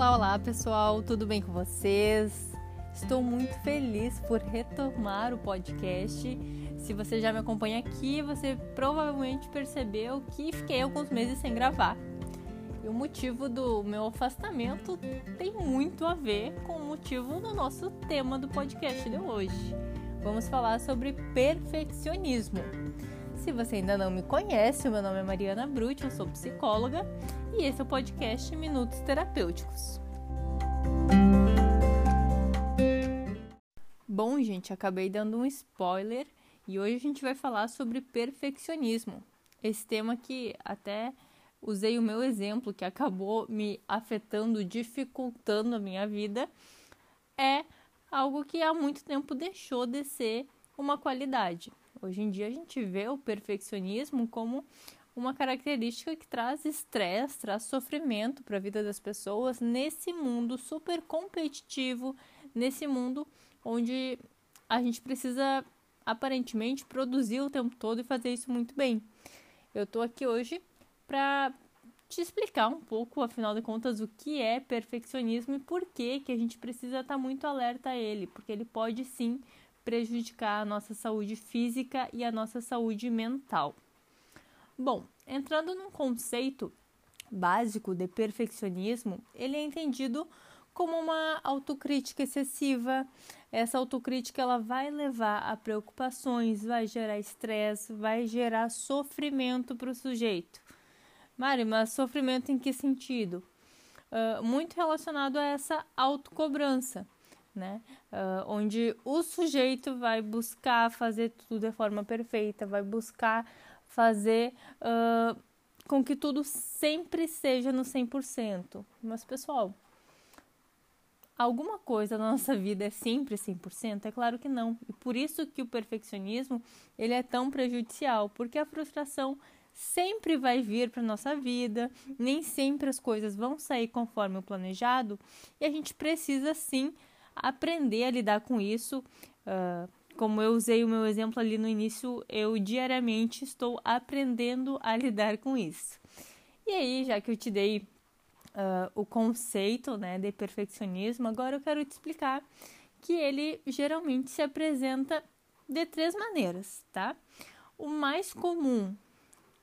Olá, olá pessoal, tudo bem com vocês? Estou muito feliz por retomar o podcast. Se você já me acompanha aqui, você provavelmente percebeu que fiquei alguns meses sem gravar. E o motivo do meu afastamento tem muito a ver com o motivo do nosso tema do podcast de hoje. Vamos falar sobre perfeccionismo. Se você ainda não me conhece, meu nome é Mariana Brut, eu sou psicóloga e esse é o podcast Minutos Terapêuticos. Bom, gente, acabei dando um spoiler e hoje a gente vai falar sobre perfeccionismo. Esse tema que até usei o meu exemplo, que acabou me afetando, dificultando a minha vida, é algo que há muito tempo deixou de ser uma qualidade. Hoje em dia a gente vê o perfeccionismo como uma característica que traz estresse, traz sofrimento para a vida das pessoas nesse mundo super competitivo, nesse mundo onde a gente precisa aparentemente produzir o tempo todo e fazer isso muito bem. Eu estou aqui hoje para te explicar um pouco, afinal de contas, o que é perfeccionismo e por que que a gente precisa estar tá muito alerta a ele, porque ele pode sim prejudicar a nossa saúde física e a nossa saúde mental. Bom, entrando num conceito básico de perfeccionismo, ele é entendido como uma autocrítica excessiva. Essa autocrítica ela vai levar a preocupações, vai gerar estresse, vai gerar sofrimento para o sujeito. Mari, mas sofrimento em que sentido? Uh, muito relacionado a essa autocobrança, né? Uh, onde o sujeito vai buscar fazer tudo de forma perfeita, vai buscar fazer uh, com que tudo sempre seja no 100%. Mas, pessoal, alguma coisa na nossa vida é sempre 100%? É claro que não. E por isso que o perfeccionismo ele é tão prejudicial, porque a frustração sempre vai vir para nossa vida, nem sempre as coisas vão sair conforme o planejado, e a gente precisa sim aprender a lidar com isso. Uh, como eu usei o meu exemplo ali no início, eu diariamente estou aprendendo a lidar com isso. E aí, já que eu te dei uh, o conceito né, de perfeccionismo, agora eu quero te explicar que ele geralmente se apresenta de três maneiras, tá? O mais comum,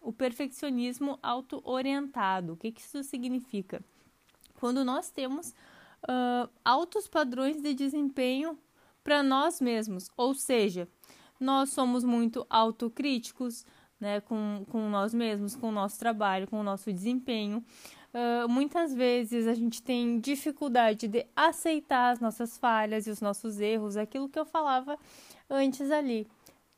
o perfeccionismo auto-orientado. O que, que isso significa? Quando nós temos uh, altos padrões de desempenho para nós mesmos, ou seja, nós somos muito autocríticos né, com, com nós mesmos, com o nosso trabalho, com o nosso desempenho. Uh, muitas vezes a gente tem dificuldade de aceitar as nossas falhas e os nossos erros, aquilo que eu falava antes ali.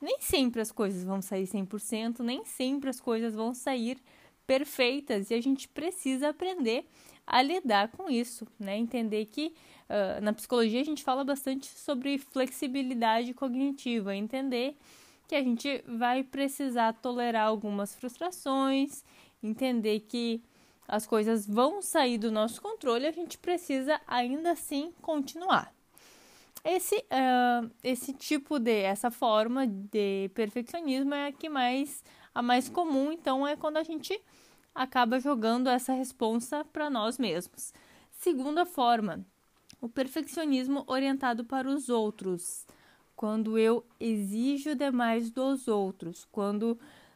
Nem sempre as coisas vão sair 100%, nem sempre as coisas vão sair perfeitas e a gente precisa aprender a lidar com isso, né? Entender que uh, na psicologia a gente fala bastante sobre flexibilidade cognitiva, entender que a gente vai precisar tolerar algumas frustrações, entender que as coisas vão sair do nosso controle, a gente precisa ainda assim continuar. Esse, uh, esse tipo de, essa forma de perfeccionismo é a que mais, a mais comum, então é quando a gente acaba jogando essa responsa para nós mesmos. Segunda forma, o perfeccionismo orientado para os outros. Quando eu exijo demais dos outros, quando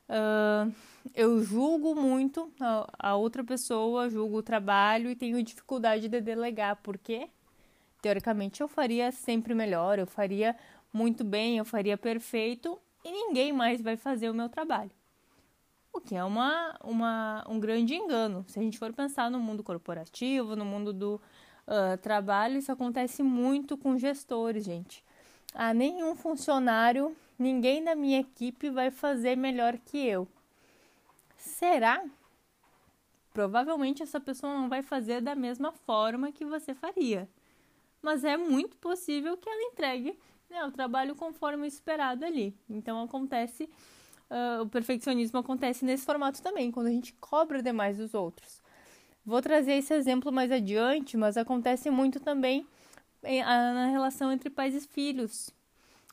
uh, eu julgo muito a, a, outra pessoa, julgo o trabalho e tenho dificuldade de delegar, porque teoricamente eu faria sempre melhor, eu faria muito bem, eu faria perfeito e ninguém mais vai fazer o meu trabalho o que é uma, uma, um grande engano. Se a gente for pensar no mundo corporativo, no mundo do uh, trabalho, isso acontece muito com gestores, gente. Ah, nenhum funcionário, ninguém da minha equipe vai fazer melhor que eu. Será? Provavelmente essa pessoa não vai fazer da mesma forma que você faria. Mas é muito possível que ela entregue né, o trabalho conforme esperado ali. Então acontece uh, o perfeccionismo acontece nesse formato também, quando a gente cobra demais dos outros. Vou trazer esse exemplo mais adiante, mas acontece muito também em, a, na relação entre pais e filhos.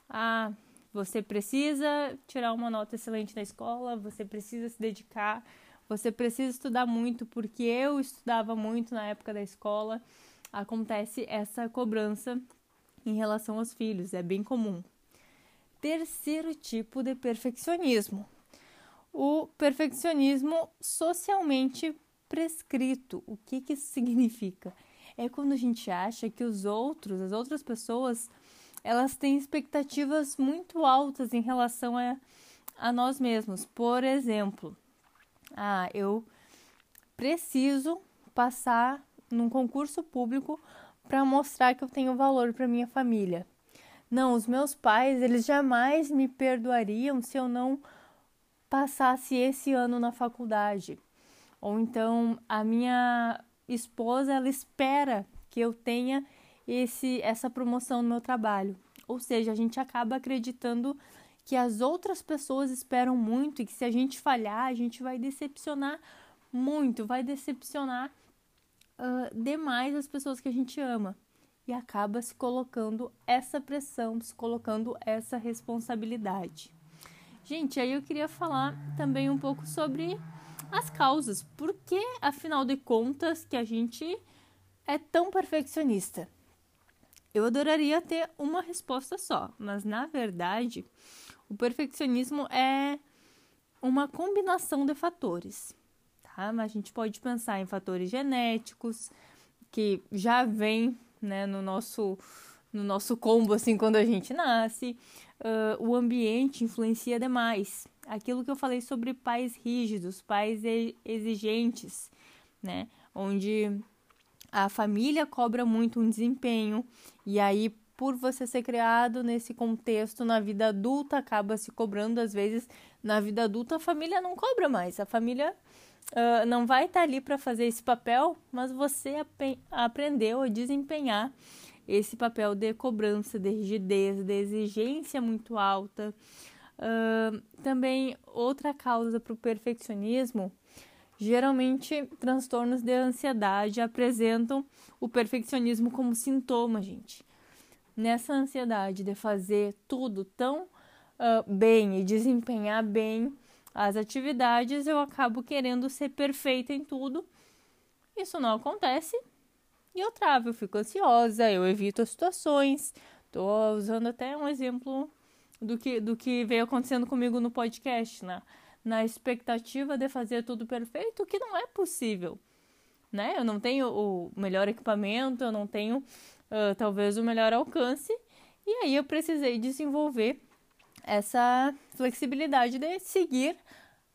Ah, você precisa tirar uma nota excelente na escola, você precisa se dedicar, você precisa estudar muito, porque eu estudava muito na época da escola. Acontece essa cobrança em relação aos filhos, é bem comum. Terceiro tipo de perfeccionismo: o perfeccionismo socialmente prescrito. O que, que isso significa? É quando a gente acha que os outros, as outras pessoas, elas têm expectativas muito altas em relação a, a nós mesmos. Por exemplo, ah, eu preciso passar num concurso público para mostrar que eu tenho valor para minha família. Não, os meus pais, eles jamais me perdoariam se eu não passasse esse ano na faculdade. Ou então a minha esposa, ela espera que eu tenha esse essa promoção no meu trabalho. Ou seja, a gente acaba acreditando que as outras pessoas esperam muito e que se a gente falhar, a gente vai decepcionar muito, vai decepcionar uh, demais as pessoas que a gente ama. E acaba se colocando essa pressão, se colocando essa responsabilidade. Gente, aí eu queria falar também um pouco sobre as causas. Por que, afinal de contas, que a gente é tão perfeccionista? Eu adoraria ter uma resposta só, mas na verdade, o perfeccionismo é uma combinação de fatores, tá? Mas a gente pode pensar em fatores genéticos, que já vem né, no nosso no nosso combo assim quando a gente nasce uh, o ambiente influencia demais. Aquilo que eu falei sobre pais rígidos pais exigentes né onde a família cobra muito um desempenho e aí por você ser criado nesse contexto na vida adulta acaba se cobrando às vezes na vida adulta a família não cobra mais. A família uh, não vai estar tá ali para fazer esse papel mas você ap aprendeu a desempenhar esse papel de cobrança de rigidez de exigência muito alta. Uh, também outra causa para o perfeccionismo geralmente transtornos de ansiedade apresentam o perfeccionismo como sintoma gente. Nessa ansiedade de fazer tudo tão uh, bem e desempenhar bem as atividades, eu acabo querendo ser perfeita em tudo. Isso não acontece e eu travo, eu fico ansiosa, eu evito as situações. Estou usando até um exemplo do que, do que veio acontecendo comigo no podcast, né? na expectativa de fazer tudo perfeito, que não é possível. Né? Eu não tenho o melhor equipamento, eu não tenho uh, talvez o melhor alcance. E aí eu precisei desenvolver essa flexibilidade de seguir,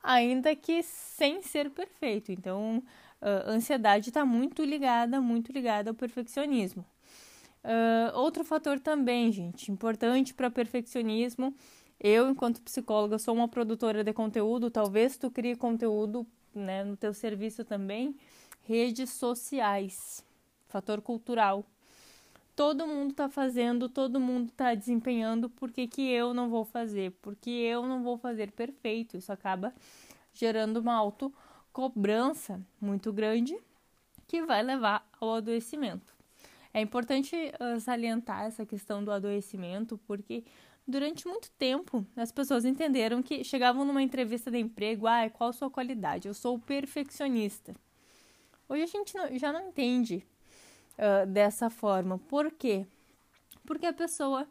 ainda que sem ser perfeito. Então, a ansiedade está muito ligada, muito ligada ao perfeccionismo. Uh, outro fator também, gente, importante para perfeccionismo. Eu, enquanto psicóloga, sou uma produtora de conteúdo. Talvez tu crie conteúdo né, no teu serviço também. Redes sociais, fator cultural todo mundo está fazendo, todo mundo está desempenhando, por que, que eu não vou fazer? Porque eu não vou fazer perfeito. Isso acaba gerando uma autocobrança muito grande que vai levar ao adoecimento. É importante uh, salientar essa questão do adoecimento, porque durante muito tempo as pessoas entenderam que chegavam numa entrevista de emprego, ah, qual a sua qualidade? Eu sou perfeccionista. Hoje a gente já não entende uh, dessa forma. Por quê? Porque a pessoa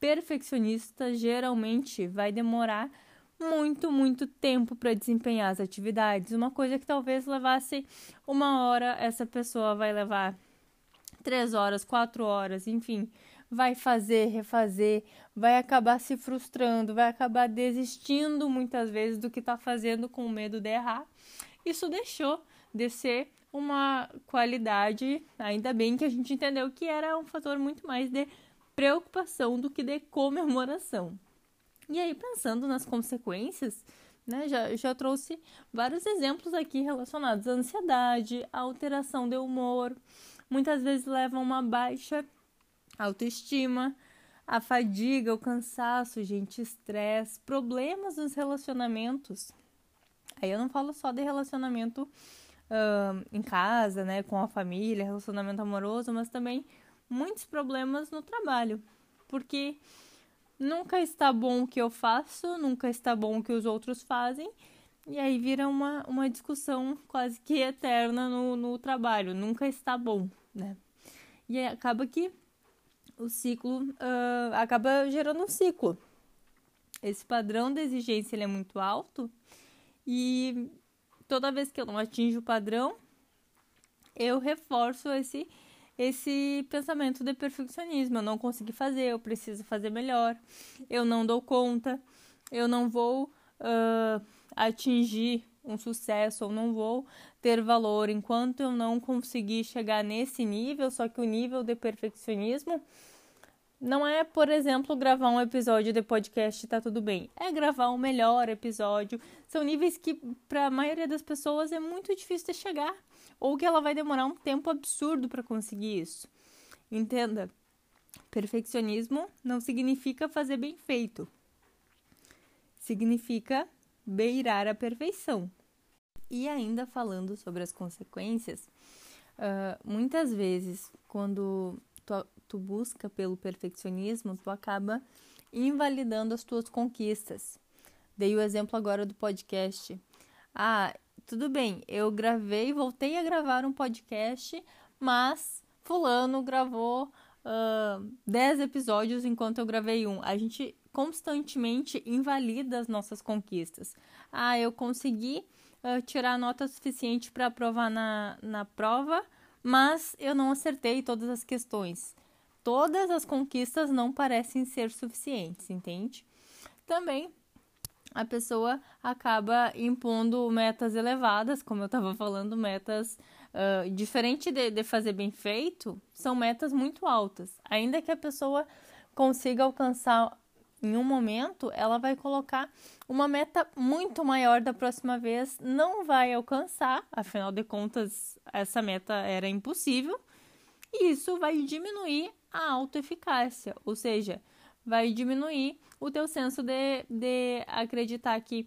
perfeccionista geralmente vai demorar muito, muito tempo para desempenhar as atividades. Uma coisa que talvez levasse uma hora, essa pessoa vai levar três horas, quatro horas, enfim, vai fazer, refazer, vai acabar se frustrando, vai acabar desistindo muitas vezes do que está fazendo com medo de errar. Isso deixou de ser uma qualidade, ainda bem que a gente entendeu que era um fator muito mais de preocupação do que de comemoração. E aí, pensando nas consequências, né, já, já trouxe vários exemplos aqui relacionados à ansiedade, à alteração de humor, muitas vezes levam a uma baixa autoestima, a fadiga, o cansaço, gente, estresse, problemas nos relacionamentos. Aí eu não falo só de relacionamento uh, em casa, né, com a família, relacionamento amoroso, mas também muitos problemas no trabalho, porque nunca está bom o que eu faço, nunca está bom o que os outros fazem, e aí vira uma, uma discussão quase que eterna no, no trabalho, nunca está bom, né? E acaba que o ciclo uh, acaba gerando um ciclo. Esse padrão de exigência ele é muito alto e toda vez que eu não atinjo o padrão, eu reforço esse esse pensamento de perfeccionismo. Eu não consegui fazer, eu preciso fazer melhor, eu não dou conta, eu não vou uh, atingir um sucesso ou não vou ter valor enquanto eu não conseguir chegar nesse nível. Só que o nível de perfeccionismo não é, por exemplo, gravar um episódio de podcast e tá tudo bem. É gravar um melhor episódio. São níveis que, para a maioria das pessoas, é muito difícil de chegar ou que ela vai demorar um tempo absurdo para conseguir isso. Entenda, perfeccionismo não significa fazer bem feito. Significa beirar a perfeição. E ainda falando sobre as consequências, uh, muitas vezes quando tu, tu busca pelo perfeccionismo, tu acaba invalidando as tuas conquistas. Dei o exemplo agora do podcast. Ah, tudo bem, eu gravei, voltei a gravar um podcast, mas fulano gravou uh, 10 episódios enquanto eu gravei um. A gente constantemente invalida as nossas conquistas. Ah, eu consegui uh, tirar nota suficiente para aprovar na, na prova, mas eu não acertei todas as questões. Todas as conquistas não parecem ser suficientes, entende? Também a pessoa acaba impondo metas elevadas, como eu estava falando, metas uh, diferente de, de fazer bem feito, são metas muito altas. Ainda que a pessoa consiga alcançar em um momento, ela vai colocar uma meta muito maior da próxima vez, não vai alcançar, afinal de contas, essa meta era impossível, e isso vai diminuir a autoeficácia, ou seja, vai diminuir o teu senso de, de acreditar que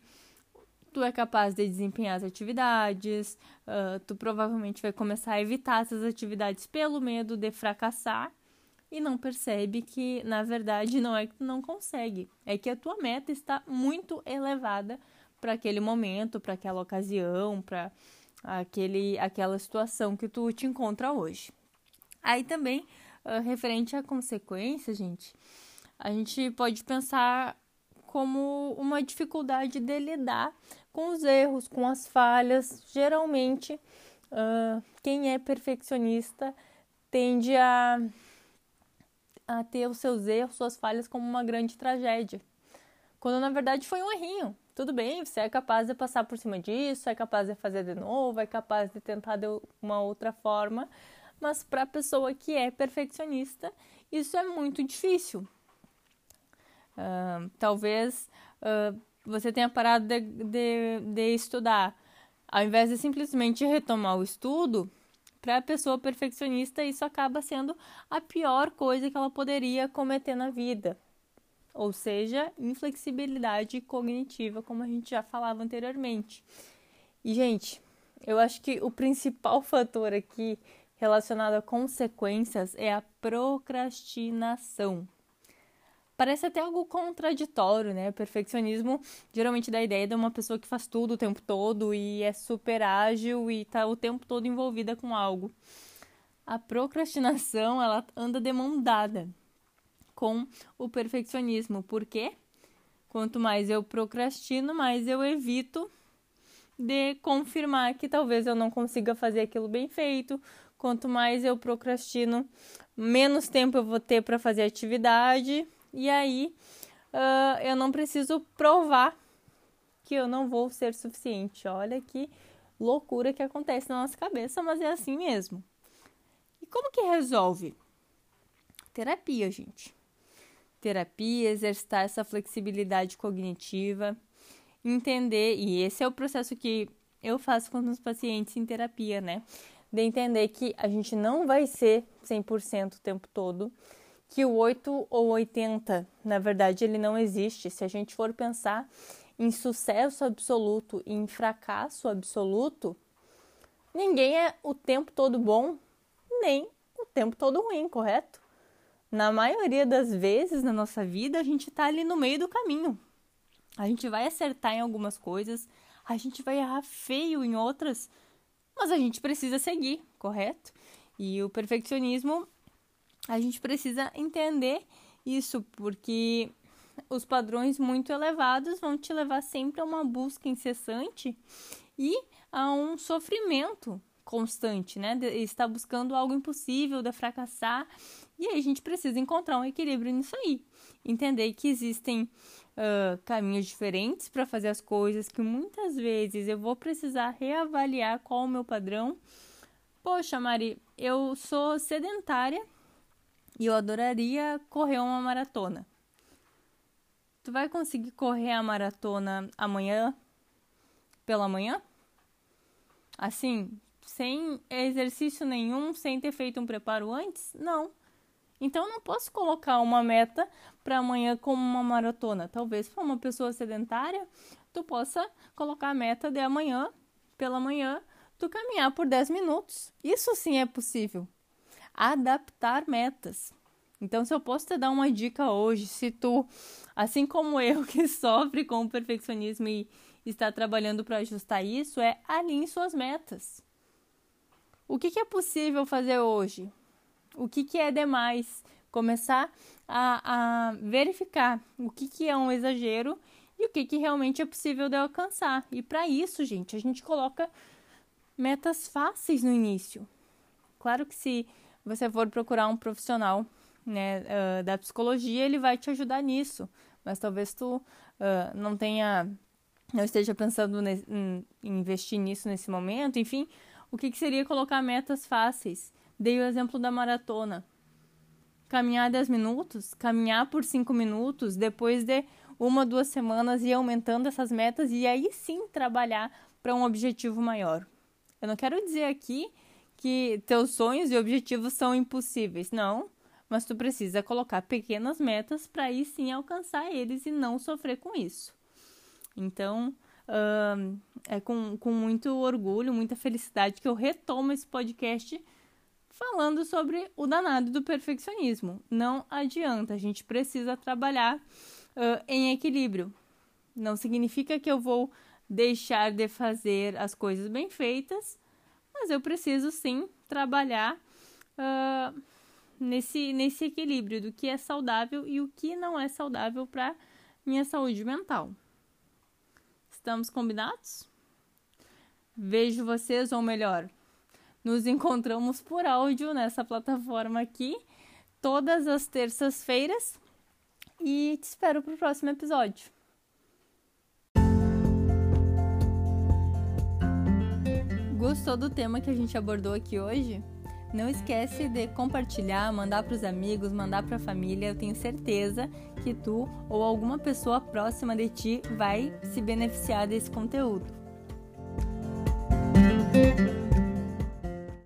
tu é capaz de desempenhar as atividades, uh, tu provavelmente vai começar a evitar essas atividades pelo medo de fracassar e não percebe que, na verdade, não é que tu não consegue, é que a tua meta está muito elevada para aquele momento, para aquela ocasião, para aquele aquela situação que tu te encontra hoje. Aí também, uh, referente à consequência, gente, a gente pode pensar como uma dificuldade de lidar com os erros, com as falhas. Geralmente, uh, quem é perfeccionista tende a, a ter os seus erros, suas falhas como uma grande tragédia. Quando na verdade foi um errinho. Tudo bem, você é capaz de passar por cima disso, é capaz de fazer de novo, é capaz de tentar de uma outra forma, mas para a pessoa que é perfeccionista, isso é muito difícil. Uh, talvez uh, você tenha parado de, de, de estudar. Ao invés de simplesmente retomar o estudo, para a pessoa perfeccionista, isso acaba sendo a pior coisa que ela poderia cometer na vida. Ou seja, inflexibilidade cognitiva, como a gente já falava anteriormente. E, gente, eu acho que o principal fator aqui relacionado a consequências é a procrastinação. Parece até algo contraditório, né? Perfeccionismo geralmente dá a ideia de uma pessoa que faz tudo o tempo todo e é super ágil e tá o tempo todo envolvida com algo. A procrastinação, ela anda demandada com o perfeccionismo. Por quê? Quanto mais eu procrastino, mais eu evito de confirmar que talvez eu não consiga fazer aquilo bem feito. Quanto mais eu procrastino, menos tempo eu vou ter para fazer atividade e aí uh, eu não preciso provar que eu não vou ser suficiente. Olha que loucura que acontece na nossa cabeça, mas é assim mesmo. E como que resolve? Terapia, gente. Terapia, exercitar essa flexibilidade cognitiva, entender, e esse é o processo que eu faço com os pacientes em terapia, né? De entender que a gente não vai ser 100% o tempo todo, que o 8 ou 80, na verdade, ele não existe. Se a gente for pensar em sucesso absoluto e em fracasso absoluto, ninguém é o tempo todo bom, nem o tempo todo ruim, correto? Na maioria das vezes na nossa vida, a gente está ali no meio do caminho. A gente vai acertar em algumas coisas, a gente vai errar feio em outras, mas a gente precisa seguir, correto? E o perfeccionismo, a gente precisa entender isso, porque os padrões muito elevados vão te levar sempre a uma busca incessante e a um sofrimento constante, né? De estar buscando algo impossível, de fracassar. E aí a gente precisa encontrar um equilíbrio nisso aí. Entender que existem uh, caminhos diferentes para fazer as coisas, que muitas vezes eu vou precisar reavaliar qual o meu padrão. Poxa, Mari, eu sou sedentária e eu adoraria correr uma maratona. Tu vai conseguir correr a maratona amanhã pela manhã? Assim, sem exercício nenhum, sem ter feito um preparo antes? Não. Então não posso colocar uma meta para amanhã como uma maratona. Talvez para uma pessoa sedentária, tu possa colocar a meta de amanhã, pela manhã, tu caminhar por 10 minutos. Isso sim é possível. Adaptar metas. Então, se eu posso te dar uma dica hoje, se tu, assim como eu, que sofre com o perfeccionismo e está trabalhando para ajustar isso, é alinhe suas metas. O que, que é possível fazer hoje? O que, que é demais? Começar a, a verificar o que, que é um exagero e o que, que realmente é possível de alcançar. E para isso, gente, a gente coloca metas fáceis no início. Claro que se você for procurar um profissional né, uh, da psicologia, ele vai te ajudar nisso. Mas talvez tu uh, não tenha, não esteja pensando em investir nisso nesse momento. Enfim, o que, que seria colocar metas fáceis? Dei o exemplo da maratona. Caminhar 10 minutos, caminhar por 5 minutos, depois de uma, duas semanas ir aumentando essas metas e aí sim trabalhar para um objetivo maior. Eu não quero dizer aqui que teus sonhos e objetivos são impossíveis, não, mas tu precisa colocar pequenas metas para aí sim alcançar eles e não sofrer com isso. Então, é com, com muito orgulho, muita felicidade que eu retomo esse podcast falando sobre o danado do perfeccionismo. Não adianta, a gente precisa trabalhar uh, em equilíbrio. Não significa que eu vou deixar de fazer as coisas bem feitas, mas eu preciso sim trabalhar uh, nesse, nesse equilíbrio do que é saudável e o que não é saudável para minha saúde mental. Estamos combinados? Vejo vocês, ou melhor, nos encontramos por áudio nessa plataforma aqui, todas as terças-feiras. E te espero para o próximo episódio. Gostou do tema que a gente abordou aqui hoje? Não esquece de compartilhar, mandar para os amigos, mandar para a família. Eu tenho certeza que tu ou alguma pessoa próxima de ti vai se beneficiar desse conteúdo.